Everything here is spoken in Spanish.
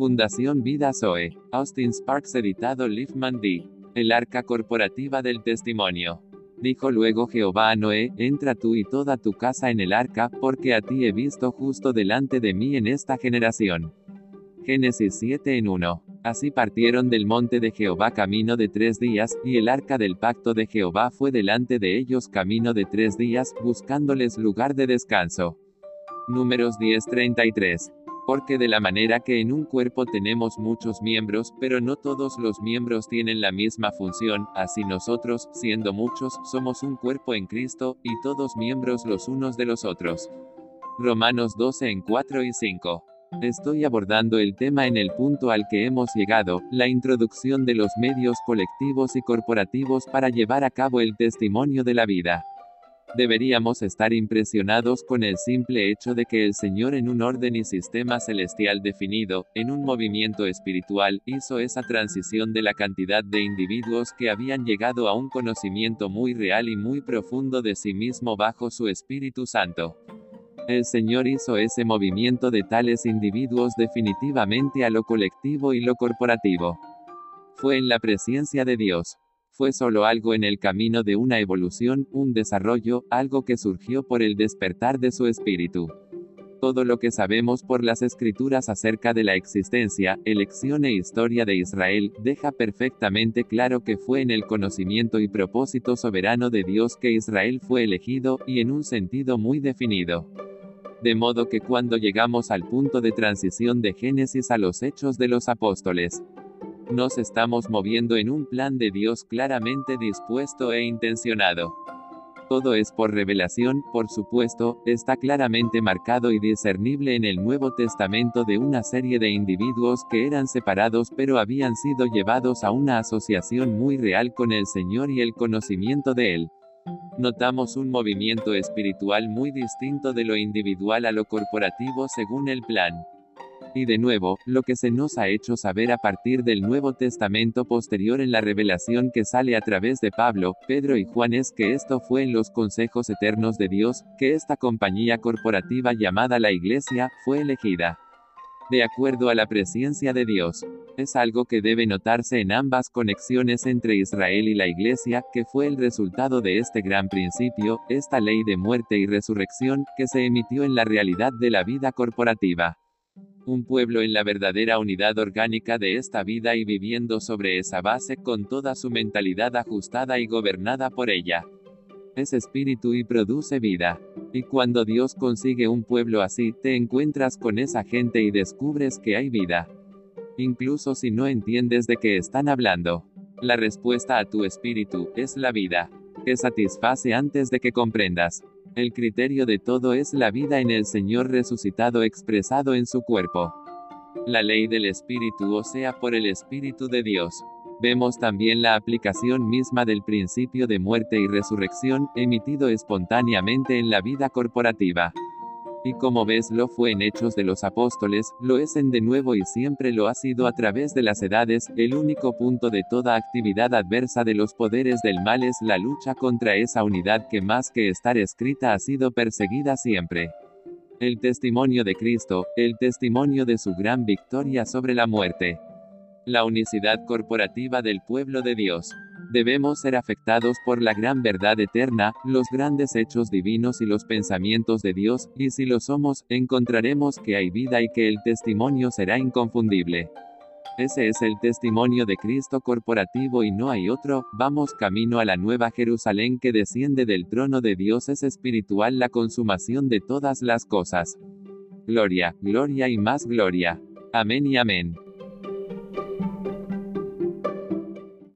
Fundación Vida Zoe. Austin Sparks editado Liefman D. El arca corporativa del testimonio. Dijo luego Jehová a Noé, entra tú y toda tu casa en el arca, porque a ti he visto justo delante de mí en esta generación. Génesis 7 en 1. Así partieron del monte de Jehová camino de tres días, y el arca del pacto de Jehová fue delante de ellos camino de tres días, buscándoles lugar de descanso. Números 10:33. Porque de la manera que en un cuerpo tenemos muchos miembros, pero no todos los miembros tienen la misma función, así nosotros, siendo muchos, somos un cuerpo en Cristo, y todos miembros los unos de los otros. Romanos 12 en 4 y 5. Estoy abordando el tema en el punto al que hemos llegado, la introducción de los medios colectivos y corporativos para llevar a cabo el testimonio de la vida. Deberíamos estar impresionados con el simple hecho de que el Señor en un orden y sistema celestial definido, en un movimiento espiritual, hizo esa transición de la cantidad de individuos que habían llegado a un conocimiento muy real y muy profundo de sí mismo bajo su Espíritu Santo. El Señor hizo ese movimiento de tales individuos definitivamente a lo colectivo y lo corporativo. Fue en la presencia de Dios. Fue solo algo en el camino de una evolución, un desarrollo, algo que surgió por el despertar de su espíritu. Todo lo que sabemos por las escrituras acerca de la existencia, elección e historia de Israel, deja perfectamente claro que fue en el conocimiento y propósito soberano de Dios que Israel fue elegido, y en un sentido muy definido. De modo que cuando llegamos al punto de transición de Génesis a los hechos de los apóstoles, nos estamos moviendo en un plan de Dios claramente dispuesto e intencionado. Todo es por revelación, por supuesto, está claramente marcado y discernible en el Nuevo Testamento de una serie de individuos que eran separados pero habían sido llevados a una asociación muy real con el Señor y el conocimiento de Él. Notamos un movimiento espiritual muy distinto de lo individual a lo corporativo según el plan. Y de nuevo, lo que se nos ha hecho saber a partir del Nuevo Testamento posterior en la revelación que sale a través de Pablo, Pedro y Juan es que esto fue en los consejos eternos de Dios, que esta compañía corporativa llamada la Iglesia, fue elegida. De acuerdo a la presencia de Dios es algo que debe notarse en ambas conexiones entre Israel y la Iglesia, que fue el resultado de este gran principio, esta ley de muerte y resurrección, que se emitió en la realidad de la vida corporativa. Un pueblo en la verdadera unidad orgánica de esta vida y viviendo sobre esa base con toda su mentalidad ajustada y gobernada por ella. Es espíritu y produce vida. Y cuando Dios consigue un pueblo así, te encuentras con esa gente y descubres que hay vida incluso si no entiendes de qué están hablando. La respuesta a tu espíritu es la vida, que satisface antes de que comprendas. El criterio de todo es la vida en el Señor resucitado expresado en su cuerpo. La ley del Espíritu o sea por el Espíritu de Dios. Vemos también la aplicación misma del principio de muerte y resurrección, emitido espontáneamente en la vida corporativa. Y como ves lo fue en Hechos de los Apóstoles, lo es en de nuevo y siempre lo ha sido a través de las edades, el único punto de toda actividad adversa de los poderes del mal es la lucha contra esa unidad que más que estar escrita ha sido perseguida siempre. El testimonio de Cristo, el testimonio de su gran victoria sobre la muerte. La unicidad corporativa del pueblo de Dios. Debemos ser afectados por la gran verdad eterna, los grandes hechos divinos y los pensamientos de Dios, y si lo somos, encontraremos que hay vida y que el testimonio será inconfundible. Ese es el testimonio de Cristo corporativo y no hay otro, vamos camino a la nueva Jerusalén que desciende del trono de Dios es espiritual la consumación de todas las cosas. Gloria, gloria y más gloria. Amén y amén.